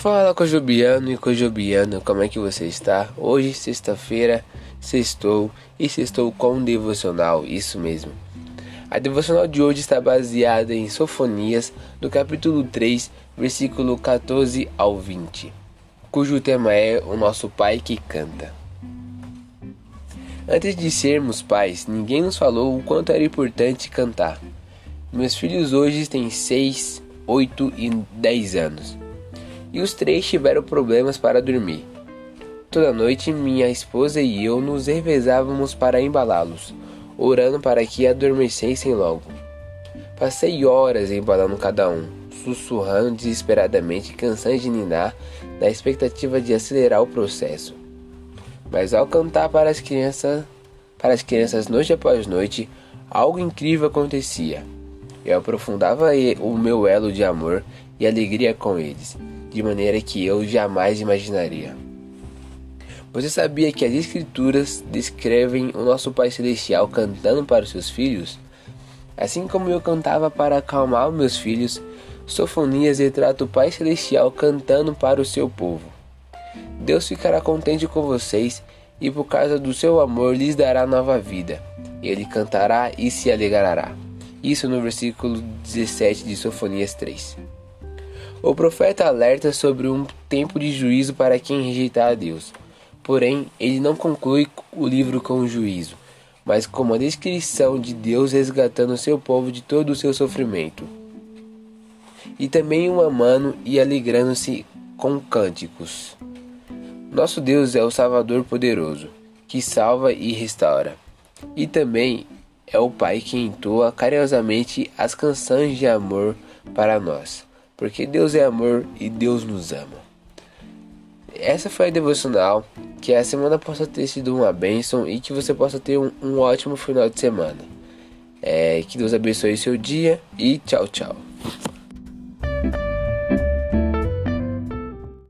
Fala Cojubiano e Cojubiano, como é que você está? Hoje, sexta-feira, sextou e sextou com um devocional, isso mesmo. A devocional de hoje está baseada em Sofonias, do capítulo 3, versículo 14 ao 20, cujo tema é O Nosso Pai que Canta. Antes de sermos pais, ninguém nos falou o quanto era importante cantar. Meus filhos hoje têm 6, 8 e 10 anos e os três tiveram problemas para dormir. Toda noite, minha esposa e eu nos revezávamos para embalá-los, orando para que adormecessem logo. Passei horas embalando cada um, sussurrando desesperadamente, cansando de ninar, na expectativa de acelerar o processo. Mas ao cantar para as crianças, para as crianças noite após noite, algo incrível acontecia. Eu aprofundava o meu elo de amor e alegria com eles de maneira que eu jamais imaginaria. Você sabia que as Escrituras descrevem o nosso Pai Celestial cantando para os seus filhos? Assim como eu cantava para acalmar meus filhos, Sofonias retrata o Pai Celestial cantando para o seu povo. Deus ficará contente com vocês e por causa do seu amor lhes dará nova vida. Ele cantará e se alegrará. Isso no versículo 17 de Sofonias 3. O profeta alerta sobre um tempo de juízo para quem rejeitar a Deus. Porém, ele não conclui o livro com juízo, mas com uma descrição de Deus resgatando seu povo de todo o seu sofrimento. E também o amando e alegrando-se com cânticos. Nosso Deus é o Salvador poderoso, que salva e restaura. E também é o Pai que entoa carinhosamente as canções de amor para nós porque Deus é amor e Deus nos ama. Essa foi a devocional. Que a semana possa ter sido uma bênção e que você possa ter um, um ótimo final de semana. É, que Deus abençoe seu dia e tchau, tchau.